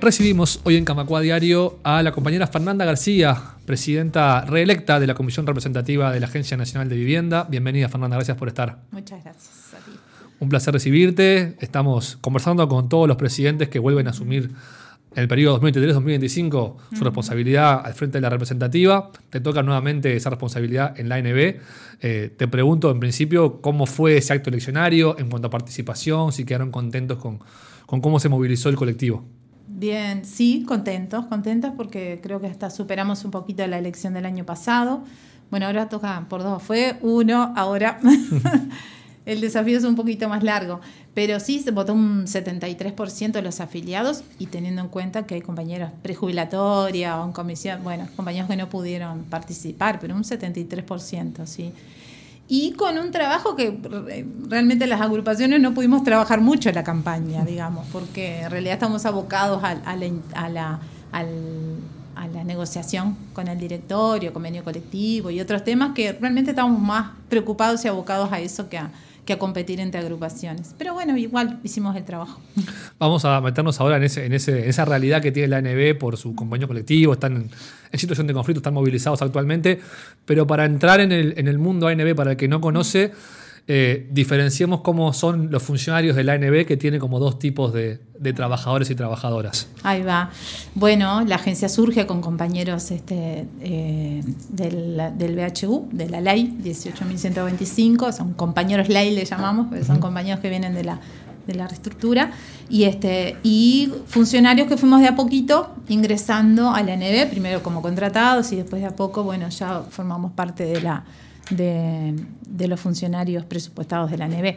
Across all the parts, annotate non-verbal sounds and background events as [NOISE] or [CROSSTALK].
Recibimos hoy en Camacua Diario a la compañera Fernanda García, presidenta reelecta de la Comisión Representativa de la Agencia Nacional de Vivienda. Bienvenida, Fernanda, gracias por estar. Muchas gracias a ti. Un placer recibirte. Estamos conversando con todos los presidentes que vuelven a asumir en el periodo 2023-2025 su responsabilidad al frente de la representativa. Te toca nuevamente esa responsabilidad en la ANB. Eh, te pregunto, en principio, cómo fue ese acto eleccionario en cuanto a participación, si quedaron contentos con, con cómo se movilizó el colectivo. Bien, sí, contentos, contentos porque creo que hasta superamos un poquito la elección del año pasado. Bueno, ahora toca por dos, fue uno, ahora [LAUGHS] el desafío es un poquito más largo, pero sí se votó un 73% de los afiliados y teniendo en cuenta que hay compañeros prejubilatoria o en comisión, bueno, compañeros que no pudieron participar, pero un 73%, sí y con un trabajo que realmente las agrupaciones no pudimos trabajar mucho en la campaña, digamos, porque en realidad estamos abocados a, la, a la negociación con el directorio, convenio colectivo y otros temas que realmente estamos más preocupados y abocados a eso que a, a competir entre agrupaciones. Pero bueno, igual hicimos el trabajo. Vamos a meternos ahora en, ese, en, ese, esa realidad que tiene la ANB por su convenio colectivo, están en, situación de conflicto, están movilizados actualmente, pero para entrar en en el mundo ANB, para el que no conoce, eh, diferenciemos cómo son los funcionarios de la ANB, que tiene como dos tipos de, trabajadores y trabajadoras. Ahí va. Bueno, la agencia surge con compañeros este, eh, del, del, BHU, de la ley 18.125, son compañeros ley le llamamos, son compañeros que vienen de la, de la reestructura, y, este, y funcionarios que fuimos de a poquito ingresando a la ANB, primero como contratados y después de a poco, bueno, ya formamos parte de la de, los funcionarios presupuestados de la NB.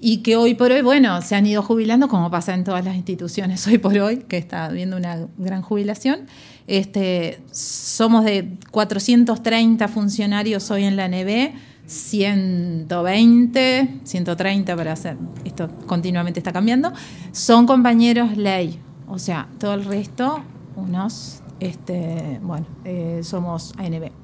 Y que hoy por hoy, bueno, se han ido jubilando, como pasa en todas las instituciones [LAUGHS] hoy por hoy, que está habiendo una gran jubilación. Este, somos de 430 funcionarios hoy en la NB, 120, 130 para hacer, esto continuamente está cambiando, son compañeros ley, o sea, todo el resto, unos, este, bueno, eh, somos ANB.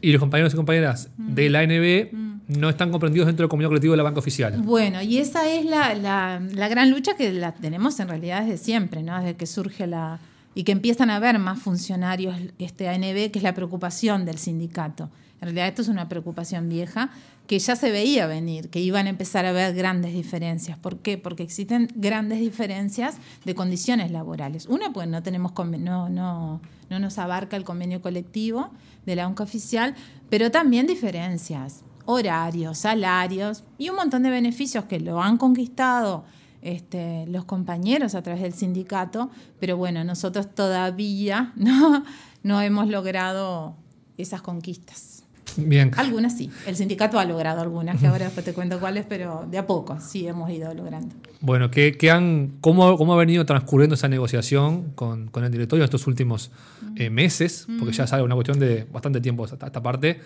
Y los compañeros y compañeras de la ANB mm. no están comprendidos dentro del convenio colectivo de la banca oficial. Bueno, y esa es la, la, gran lucha que la tenemos en realidad desde siempre, ¿no? Desde que surge la. y que empiezan a haber más funcionarios este ANB, que es la preocupación del sindicato. En realidad, esto es una preocupación vieja que ya se veía venir, que iban a empezar a haber grandes diferencias. ¿Por qué? Porque existen grandes diferencias de condiciones laborales. Una, pues no tenemos no, no, no nos abarca el convenio colectivo de la UNCA oficial, pero también diferencias, horarios, salarios y un montón de beneficios que lo han conquistado este, los compañeros a través del sindicato, pero bueno, nosotros todavía [LAUGHS] no, no hemos logrado esas conquistas. Bien. Algunas sí. El sindicato ha logrado algunas, que ahora después te cuento cuáles, pero de a poco sí hemos ido logrando. Bueno, ¿qué, han, cómo, ¿cómo ha venido transcurriendo esa negociación con, el directorio estos últimos eh, meses? Porque ya sale una cuestión de bastante tiempo esta, esta parte.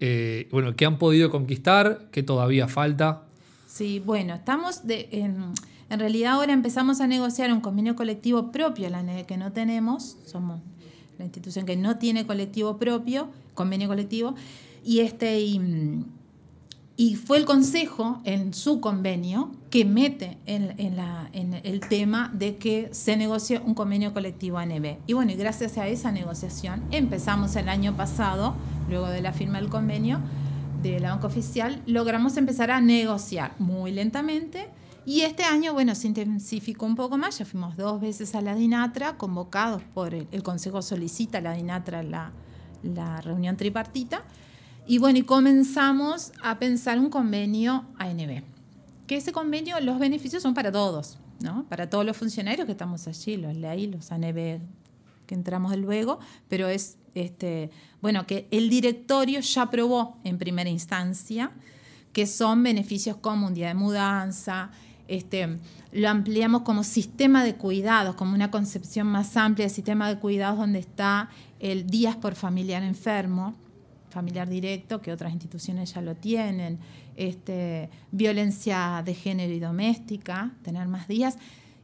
Eh, bueno, ¿qué han podido conquistar? ¿Qué todavía falta? Sí, bueno, estamos de, en, en realidad ahora empezamos a negociar un convenio colectivo propio, la que no tenemos, somos la institución que no tiene colectivo propio, convenio colectivo, y, este, y, fue el Consejo en su convenio que mete en, la, en, el tema de que se negocie un convenio colectivo ANB. Y bueno, y gracias a esa negociación empezamos el año pasado, luego de la firma del convenio de la banca oficial, logramos empezar a negociar muy lentamente. Y este año, bueno, se intensificó un poco más, ya fuimos dos veces a la DINATRA, convocados por el, el Consejo solicita a la DINATRA la, la reunión tripartita, y bueno, y comenzamos a pensar un convenio ANB. Que ese convenio, los beneficios son para todos, ¿no? Para todos los funcionarios que estamos allí, los LEI, los ANB que entramos luego, pero es, este, bueno, que el directorio ya aprobó en primera instancia que son beneficios como un día de mudanza, este, lo ampliamos como sistema de cuidados, como una concepción más amplia de sistema de cuidados donde está el días por familiar enfermo, familiar directo, que otras instituciones ya lo tienen, este, violencia de género y doméstica, tener más días.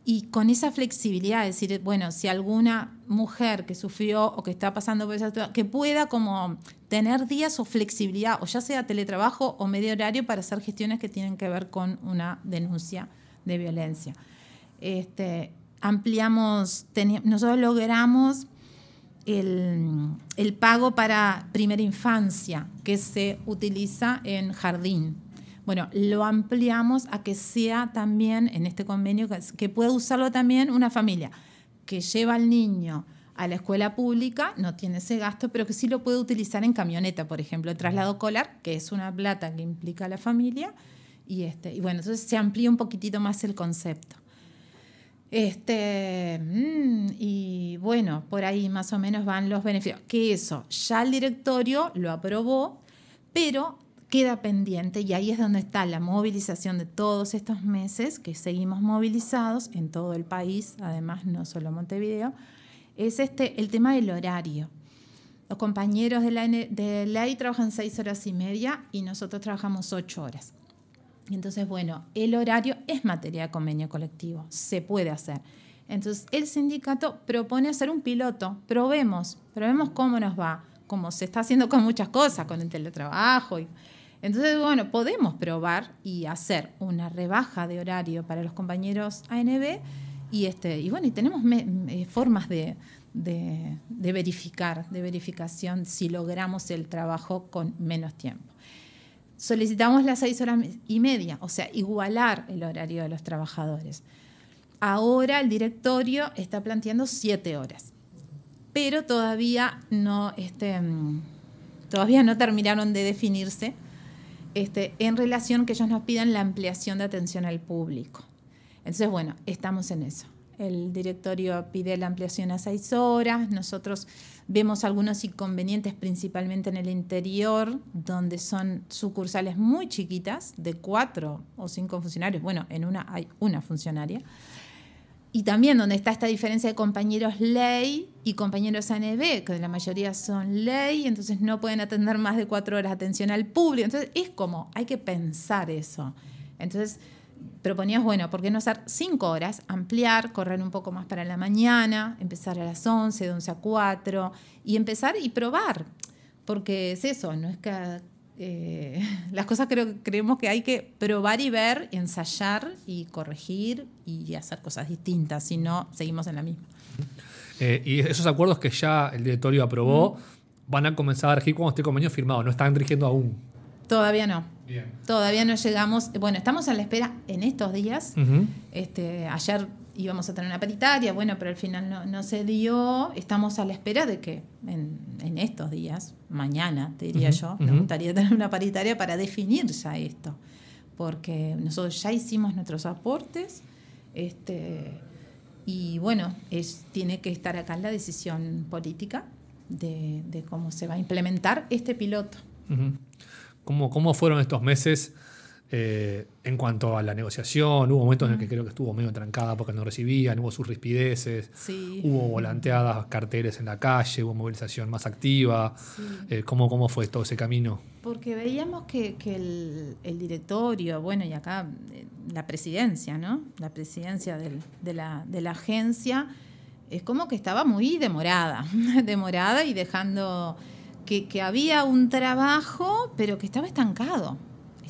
Y con esa flexibilidad, decir, bueno, si alguna mujer que sufrió o que está pasando por esa situación, que pueda como tener días o flexibilidad, o ya sea teletrabajo o medio horario para hacer gestiones que tienen que ver con una denuncia de violencia. Este, ampliamos, nosotros logramos el, el, pago para primera infancia que se utiliza en jardín. Bueno, lo ampliamos a que sea también en este convenio que, que pueda usarlo también una familia que lleva al niño a la escuela pública, no tiene ese gasto, pero que sí lo puede utilizar en camioneta, por ejemplo, el traslado colar, que es una plata que implica a la familia. Y, este, y bueno, entonces se amplía un poquitito más el concepto. Este, mm, y bueno, por ahí más o menos van los beneficios. Que eso, ya el directorio lo aprobó, pero queda pendiente y ahí es donde está la movilización de todos estos meses, que seguimos movilizados en todo el país, además no solo Montevideo, es este, el tema del horario. Los compañeros de la de ley trabajan seis horas y media y nosotros trabajamos ocho horas. Entonces, bueno, el horario es materia de convenio colectivo, se puede hacer. Entonces, el sindicato propone hacer un piloto, probemos, probemos cómo nos va, como se está haciendo con muchas cosas, con el teletrabajo. Y, entonces, bueno, podemos probar y hacer una rebaja de horario para los compañeros ANB y, este, y bueno, y tenemos formas de, de, verificar, de verificación si logramos el trabajo con menos tiempo. Solicitamos las seis horas y media, o sea, igualar el horario de los trabajadores. Ahora el directorio está planteando siete horas, pero todavía no, este, mm, todavía no terminaron de definirse este, en relación que ellos nos pidan la ampliación de atención al público. Entonces, bueno, estamos en eso. El directorio pide la ampliación a seis horas. Nosotros vemos algunos inconvenientes, principalmente en el interior, donde son sucursales muy chiquitas, de cuatro o cinco funcionarios. Bueno, en una hay una funcionaria. Y también donde está esta diferencia de compañeros ley y compañeros ANB, que la mayoría son ley, entonces no pueden atender más de cuatro horas de atención al público. Entonces es como, hay que pensar eso. Entonces proponías, bueno, ¿por qué no hacer cinco horas? Ampliar, correr un poco más para la mañana, empezar a las 11, de 11 a 4, y empezar y probar. Porque es eso, no es que eh, [LAUGHS] las cosas creo, creemos que hay que probar y ver, ensayar y corregir y hacer cosas distintas, si no, seguimos en la misma. Eh, y esos acuerdos que ya el directorio aprobó van a comenzar a regir cuando esté convenio firmado, no están rigiendo aún. Todavía no. Todavía no llegamos. Bueno, estamos a la espera en estos días. este, ayer íbamos a tener una paritaria, bueno, pero al final no, se dio. Estamos a la espera de que en, estos días, mañana, te diría yo, me gustaría tener una paritaria para definir ya esto. Porque nosotros ya hicimos nuestros aportes. Este, y bueno, es, tiene que estar acá la decisión política de, cómo se va a implementar este piloto. ¿Cómo, ¿Cómo fueron estos meses eh, en cuanto a la negociación, hubo momentos en los que creo que estuvo medio trancada porque no recibían, hubo sus rispideces, hubo volanteadas, carteles en la calle, hubo movilización más activa. Eh, ¿cómo, ¿Cómo fue todo ese camino? Porque veíamos que, el, directorio, bueno, y acá eh, la presidencia, ¿no? La presidencia de, la, de la agencia es como que estaba muy demorada, [LAUGHS] demorada y dejando que, que había un trabajo, pero que estaba estancado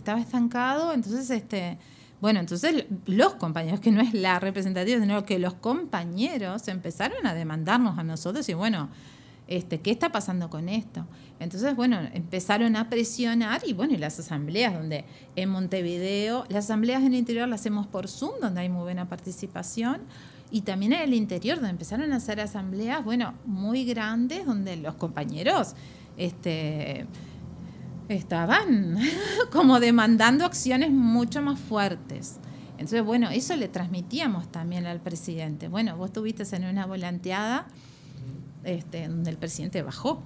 estaba estancado, entonces este bueno, entonces los compañeros, que no es la representativa, sino que los compañeros empezaron a demandarnos a nosotros y bueno, este, ¿qué está pasando con esto? Entonces, bueno, empezaron a presionar y bueno, y las asambleas donde en Montevideo, las asambleas en el interior las hacemos por Zoom, donde hay muy buena participación, y también en el interior, donde empezaron a hacer asambleas, bueno, muy grandes, donde los compañeros, este estaban [LAUGHS] como demandando acciones mucho más fuertes. Entonces, bueno, eso le transmitíamos también al presidente. Bueno, vos estuviste en una volanteada este, donde el presidente bajó.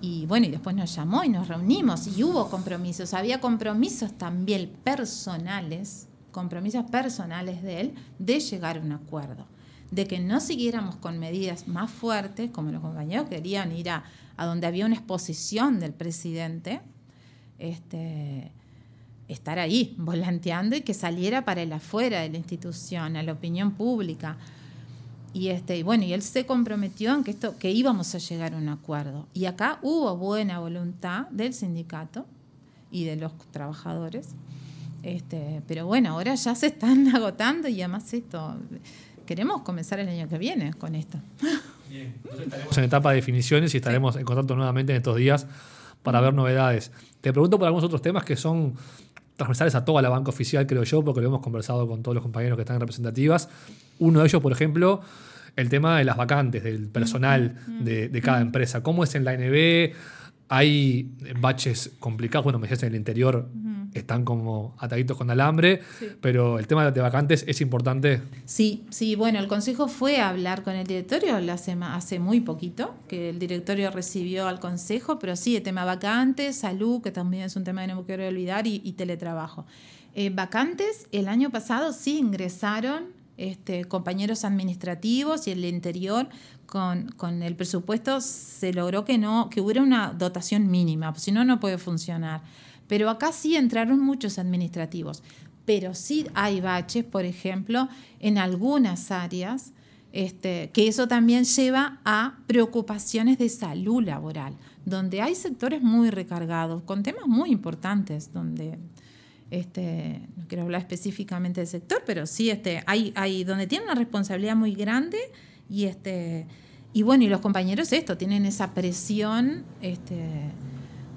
Y bueno, y después nos llamó y nos reunimos y hubo compromisos. Había compromisos también personales, compromisos personales de él, de llegar a un acuerdo. De que no siguiéramos con medidas más fuertes, como los compañeros querían ir a, a donde había una exposición del presidente, este, estar ahí, volanteando y que saliera para el afuera de la institución, a la opinión pública. Y, este, bueno, y él se comprometió en que, esto, que íbamos a llegar a un acuerdo. Y acá hubo buena voluntad del sindicato y de los trabajadores. Este, pero bueno, ahora ya se están [LAUGHS] agotando y además esto, queremos comenzar el año que viene con esto. Bien, estaremos en etapa de definiciones y estaremos en contacto nuevamente en estos días para ver novedades. Te pregunto por algunos otros temas que son transversales a toda la banca oficial, creo yo, porque lo hemos conversado con todos los compañeros que están en representativas. Uno de ellos, por ejemplo, el tema de las vacantes, del personal de, de cada empresa. ¿Cómo es en la NB? Hay baches complicados, bueno, me decías en el interior están como ataditos con alambre, pero el tema de vacantes es importante. Sí, sí, bueno, el consejo fue a hablar con el directorio hace, hace muy poquito, que el directorio recibió al consejo, pero sí, el tema vacantes, salud, que también es un tema que no quiero olvidar, y, teletrabajo. Eh, vacantes, el año pasado sí ingresaron este, compañeros administrativos y el interior con, con, el presupuesto se logró que no que hubiera una dotación mínima, si no no puede funcionar. Pero acá sí entraron muchos administrativos, pero sí hay baches, por ejemplo, en algunas áreas, este, que eso también lleva a preocupaciones de salud laboral, donde hay sectores muy recargados, con temas muy importantes, donde este, no quiero hablar específicamente del sector, pero sí este, hay, hay donde tienen una responsabilidad muy grande y este y bueno, y los compañeros esto, tienen esa presión este,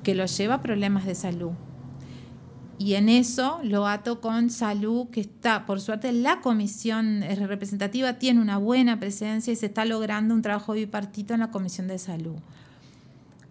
que los lleva a problemas de salud. Y en eso lo ato con salud, que está, por suerte, la comisión representativa tiene una buena presencia y se está logrando un trabajo bipartito en la comisión de salud.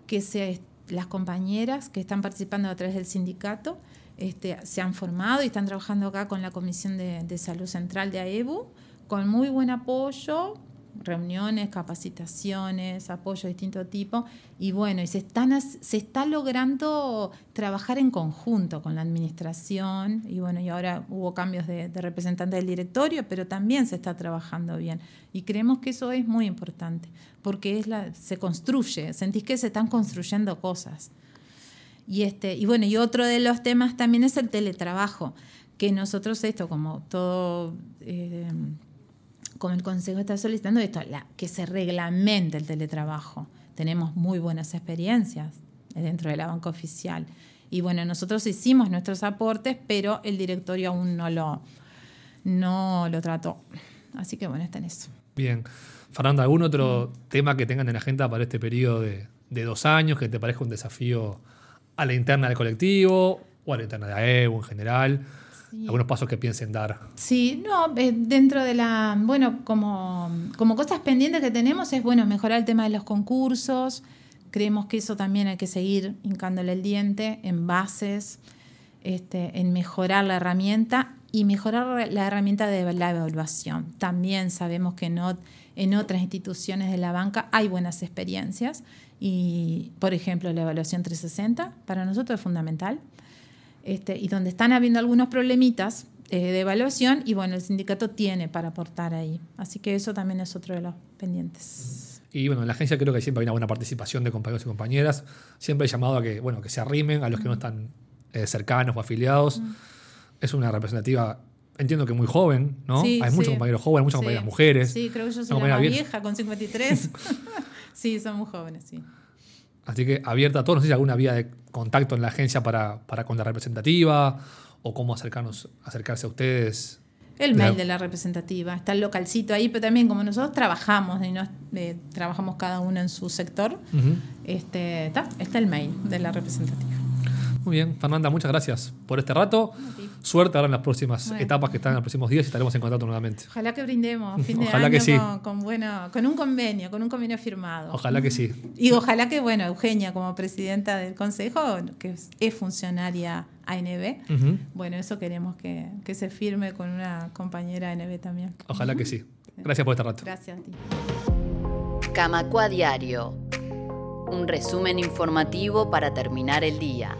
Que se, las compañeras que están participando a través del sindicato este, se han formado y están trabajando acá con la comisión de, de salud central de AEBU, con muy buen apoyo, reuniones, capacitaciones, apoyo de distinto tipo. Y bueno, y se, están, se está logrando trabajar en conjunto con la administración. Y bueno, y ahora hubo cambios de, representante del directorio, pero también se está trabajando bien. Y creemos que eso es muy importante, porque es la, se construye, sentís que se están construyendo cosas. Y, este, y bueno, y otro de los temas también es el teletrabajo, que nosotros esto, como todo... Eh, como el Consejo está solicitando esto, la, que se reglamente el teletrabajo. Tenemos muy buenas experiencias dentro de la banca oficial. Y bueno, nosotros hicimos nuestros aportes, pero el directorio aún no lo, no lo trató. Así que bueno, está en eso. Bien. Fernanda, ¿algún otro tema que tengan en la agenda para este periodo de, de, dos años que te parezca un desafío a la interna del colectivo o a la interna de AEU en general? Algunos pasos que piensen dar. Sí, no, eh, dentro de la, bueno, como, como cosas pendientes que tenemos es, bueno, mejorar el tema de los concursos, creemos que eso también hay que seguir hincándole el diente en bases, este, en mejorar la herramienta y mejorar la herramienta de la evaluación. También sabemos que no, en otras instituciones de la banca hay buenas experiencias y, por ejemplo, la evaluación 360 para nosotros es fundamental. Este, y donde están habiendo algunos problemitas eh, de evaluación y bueno, el sindicato tiene para aportar ahí. Así que eso también es otro de los pendientes. Y bueno, en la agencia creo que siempre hay una buena participación de compañeros y compañeras. Siempre he llamado a que, bueno, que se arrimen a los que no están eh, cercanos o afiliados. Es una representativa, entiendo que muy joven, ¿no? hay muchos compañeros jóvenes, muchas compañeras mujeres. Sí, creo que yo soy la más vieja, con 53. [LAUGHS] sí, son muy jóvenes, sí. Así que abierta a todos, no sé si alguna vía de contacto en la agencia para, para con la representativa o cómo acercarnos, acercarse a ustedes. El mail de la representativa, está el localcito ahí, pero también como nosotros trabajamos y eh, trabajamos cada uno en su sector, este, está, está el mail de la representativa. Muy bien, Fernanda, muchas gracias por este rato. Suerte ahora en las próximas etapas que están en los próximos días y estaremos en contacto nuevamente. Ojalá que brindemos fin de ojalá que sí. con, bueno, con un convenio, con un convenio firmado. Ojalá que sí. Y ojalá que, bueno, Eugenia como presidenta del consejo, que es funcionaria ANB, bueno, eso queremos que, que se firme con una compañera ANB también. Ojalá que sí. Gracias por este rato. Gracias a ti. Camacua Diario. Un resumen informativo para terminar el día.